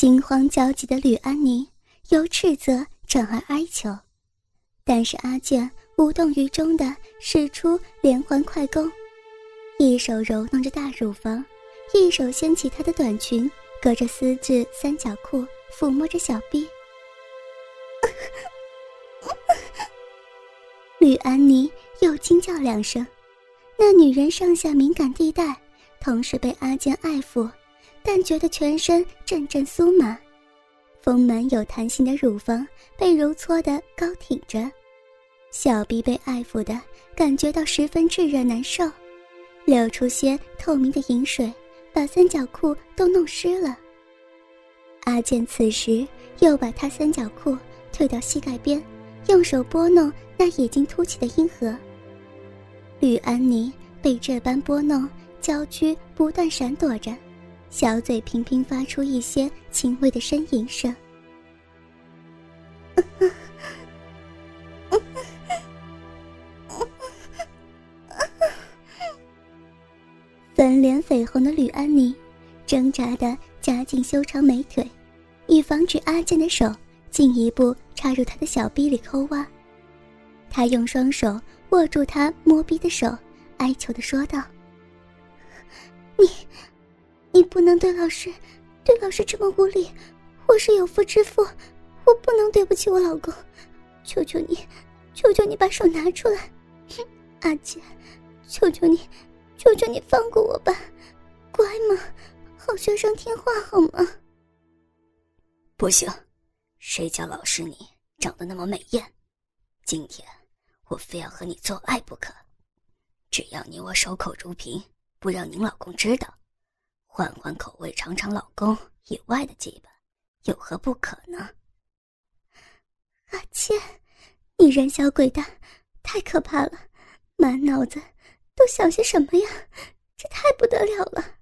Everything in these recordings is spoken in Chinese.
惊慌焦急的吕安妮由斥责转而哀求，但是阿健无动于衷的使出连环快攻，一手揉弄着大乳房，一手掀起她的短裙，隔着丝质三角裤抚摸着小臂。吕安妮又惊叫两声，那女人上下敏感地带同时被阿健爱抚。但觉得全身阵阵酥麻，丰满有弹性的乳房被揉搓的高挺着，小臂被爱抚的感觉到十分炙热难受，流出些透明的饮水，把三角裤都弄湿了。阿健此时又把他三角裤退到膝盖边，用手拨弄那已经凸起的阴核。吕安妮被这般拨弄，娇躯不断闪躲着。小嘴频频发出一些轻微的呻吟声，粉脸绯红的吕安妮挣扎的夹紧修长美腿，以防止阿健的手进一步插入她的小逼里抠挖。他用双手握住她摸逼的手，哀求的说道：“你。”你不能对老师，对老师这么无礼。我是有夫之妇，我不能对不起我老公。求求你，求求你把手拿出来，阿姐，求求你，求求你放过我吧，乖吗？好学生听话好吗？不行，谁叫老师你长得那么美艳？今天我非要和你做爱不可。只要你我守口如瓶，不让您老公知道。换换口味，尝尝老公以外的基本，有何不可呢？阿倩，你人小鬼大，太可怕了，满脑子都想些什么呀？这太不得了了。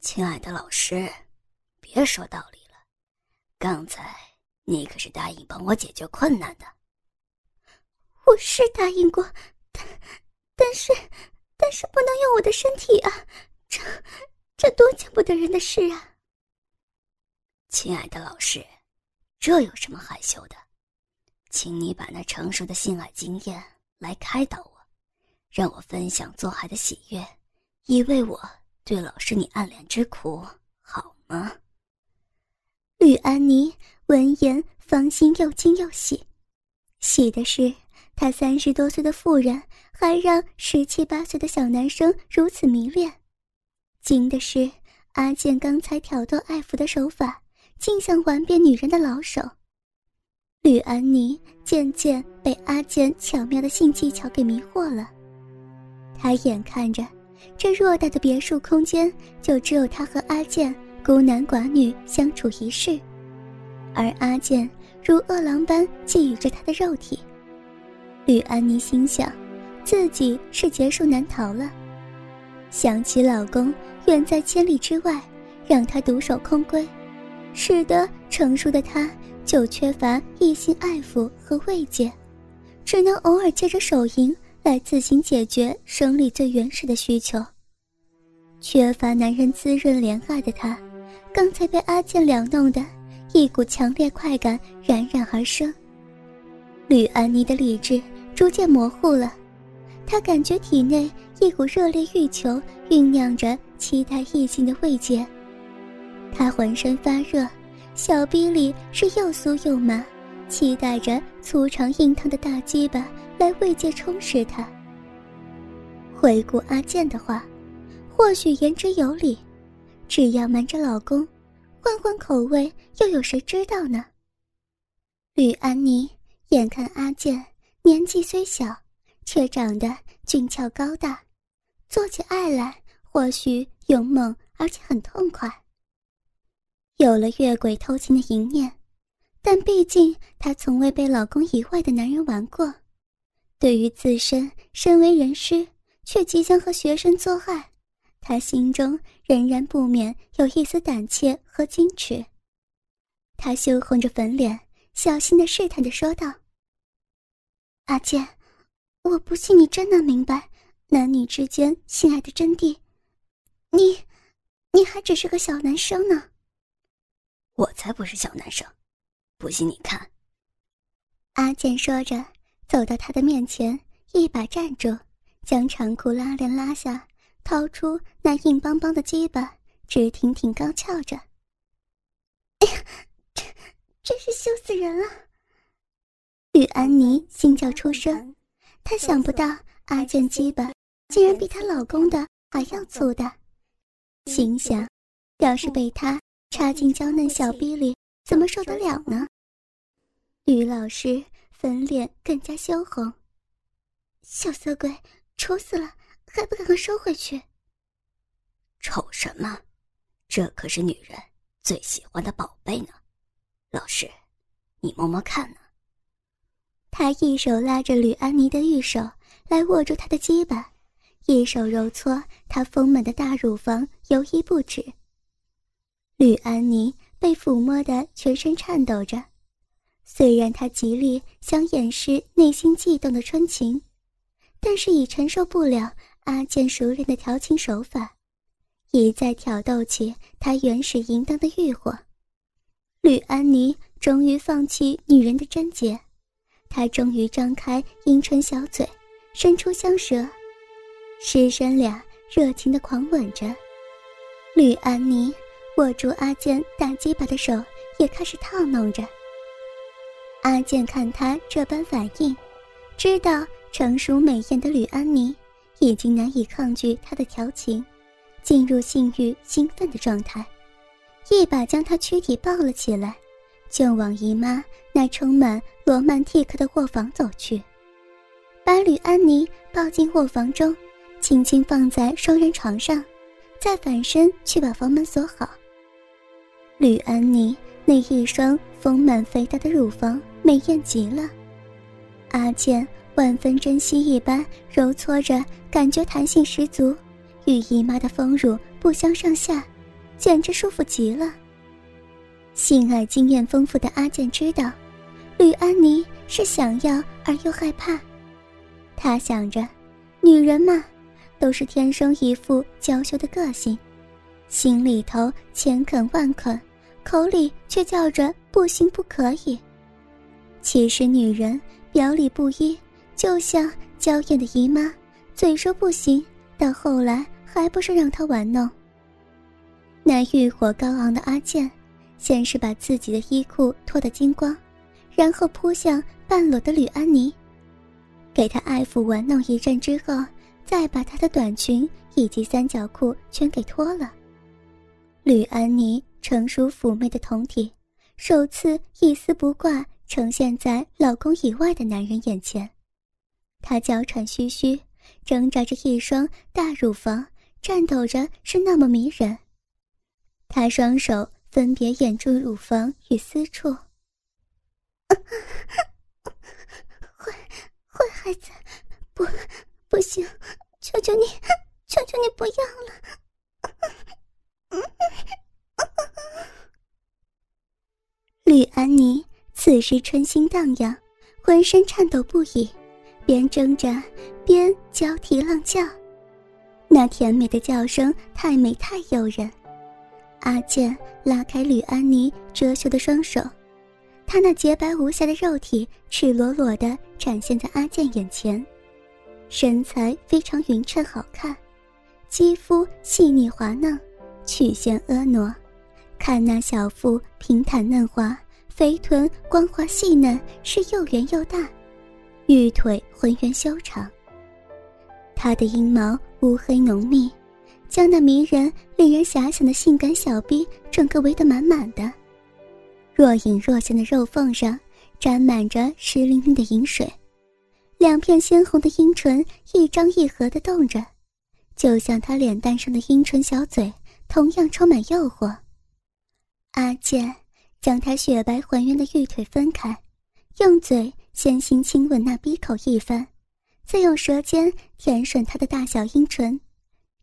亲爱的老师，别说道理了，刚才你可是答应帮我解决困难的。我是答应过，但但是但是不能用我的身体啊。这，这多见不得人的事啊！亲爱的老师，这有什么害羞的？请你把那成熟的性爱经验来开导我，让我分享做爱的喜悦，以慰我对老师你暗恋之苦，好吗？吕安妮闻言，芳心又惊又喜，喜的是她三十多岁的妇人还让十七八岁的小男生如此迷恋。惊的是，阿健刚才挑逗爱抚的手法，竟像玩遍女人的老手。吕安妮渐渐被阿健巧妙的性技巧给迷惑了。她眼看着这偌大的别墅空间，就只有她和阿健孤男寡女相处一室，而阿健如饿狼般觊觎着她的肉体。吕安妮心想，自己是劫数难逃了。想起老公。远在千里之外，让他独守空闺，使得成熟的他就缺乏异性爱抚和慰藉，只能偶尔借着手淫来自行解决生理最原始的需求。缺乏男人滋润怜爱的他，刚才被阿健撩弄的一股强烈快感冉冉而生。吕安妮的理智逐渐模糊了，她感觉体内一股热烈欲求酝酿着。期待异性的慰藉，他浑身发热，小臂里是又酥又麻，期待着粗长硬烫的大鸡巴来慰藉充实他。回顾阿健的话，或许言之有理，只要瞒着老公，换换口味，又有谁知道呢？吕安妮眼看阿健年纪虽小，却长得俊俏高大，做起爱来。或许勇猛，而且很痛快。有了越轨偷情的淫念，但毕竟她从未被老公以外的男人玩过。对于自身身为人师，却即将和学生做爱，她心中仍然不免有一丝胆怯和矜持。她羞红着粉脸，小心的试探着说道：“阿健，我不信你真的明白男女之间性爱的真谛。”你，你还只是个小男生呢。我才不是小男生，不信你看。阿健说着，走到他的面前，一把站住，将长裤拉链拉下，掏出那硬邦邦的鸡巴，直挺挺高翘着。哎呀，这真是羞死人了！吕安妮心叫出声，她想不到阿健鸡巴竟然比她老公的还要粗大，心想，要是被他插进娇嫩小逼里，怎么受得了呢？吕老师粉脸更加羞红，小色鬼，丑死了，还不赶快收回去！丑什么？这可是女人最喜欢的宝贝呢。老师，你摸摸看呢。他一手拉着吕安妮的玉手来握住她的鸡巴，一手揉搓她丰满的大乳房，犹豫不止。吕安妮被抚摸的全身颤抖着。虽然她极力想掩饰内心悸动的春情，但是已承受不了阿健熟练的调情手法，一再挑逗起他原始淫荡的欲火。吕安妮终于放弃女人的贞洁，她终于张开阴唇小嘴，伸出香舌，师生俩热情的狂吻着。吕安妮握住阿健大鸡巴的手也开始套弄着。阿健看他这般反应，知道成熟美艳的吕安妮已经难以抗拒他的调情，进入性欲兴奋的状态，一把将他躯体抱了起来，就往姨妈那充满罗曼蒂克的卧房走去，把吕安妮抱进卧房中，轻轻放在双人床上，再反身去把房门锁好。吕安妮那一双丰满肥大的乳房。美艳极了，阿健万分珍惜一般揉搓着，感觉弹性十足，与姨妈的丰乳不相上下，简直舒服极了。性爱经验丰富的阿健知道，吕安妮是想要而又害怕。他想着，女人嘛，都是天生一副娇羞的个性，心里头千肯万肯，口里却叫着不行不可以。其实女人表里不一，就像娇艳的姨妈，嘴说不行，到后来还不是让她玩弄。那欲火高昂的阿健，先是把自己的衣裤脱得精光，然后扑向半裸的吕安妮，给她爱抚玩弄一阵之后，再把她的短裙以及三角裤全给脱了。吕安妮成熟妩媚的胴体，首次一丝不挂。呈现在老公以外的男人眼前，她娇喘吁吁，挣扎着一双大乳房，颤抖着，是那么迷人。她双手分别掩住乳房与私处，坏坏孩子，不，不行，求求你，求求你不要了。吕安妮。此时春心荡漾，浑身颤抖不已，边挣扎边娇啼浪叫，那甜美的叫声太美太诱人。阿健拉开吕安妮遮羞的双手，她那洁白无瑕的肉体赤裸裸地展现在阿健眼前，身材非常匀称好看，肌肤细腻滑嫩，曲线婀娜，看那小腹平坦嫩滑。肥臀光滑细嫩，是又圆又大；玉腿浑圆修长。她的阴毛乌黑浓密，将那迷人、令人遐想的性感小臂整个围得满满的。若隐若现的肉缝上沾满着湿淋淋的饮水，两片鲜红的阴唇一张一合的动着，就像她脸蛋上的阴唇小嘴，同样充满诱惑。阿健。将她雪白还原的玉腿分开，用嘴先行亲吻那鼻口一番，再用舌尖舔吮她的大小阴唇，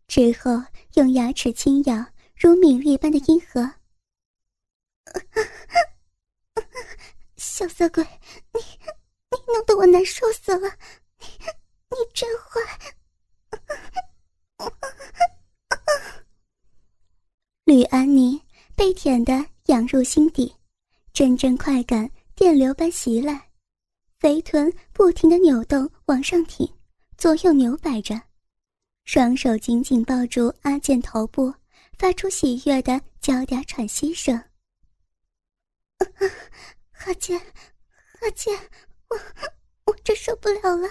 之后用牙齿轻咬如米粒般的阴核。小色鬼，你弄得我难受死了，你真坏！吕安妮被舔的。涌入心底，阵阵快感电流般袭来，肥臀不停的扭动往上挺，左右扭摆着，双手紧紧抱住阿健头部，发出喜悦的娇嗲喘息声。阿健，阿健，我我这受不了了！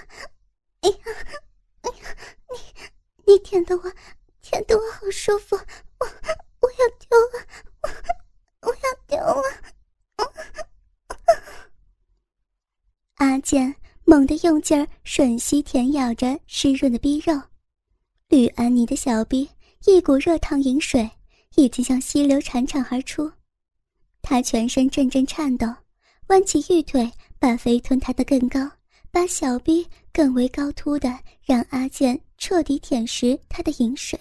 哎呀，哎呀，你你舔的我，舔的我好舒服，我我要丢了，我我要丢了！阿健猛地用劲儿吮吸舔咬着湿润的逼肉，吕安妮的小臂一股热烫饮水已经像溪流潺潺而出。他全身阵阵颤抖，弯起玉腿，把肥臀抬得更高，把小臂更为高凸的，让阿健彻底舔食他的饮水。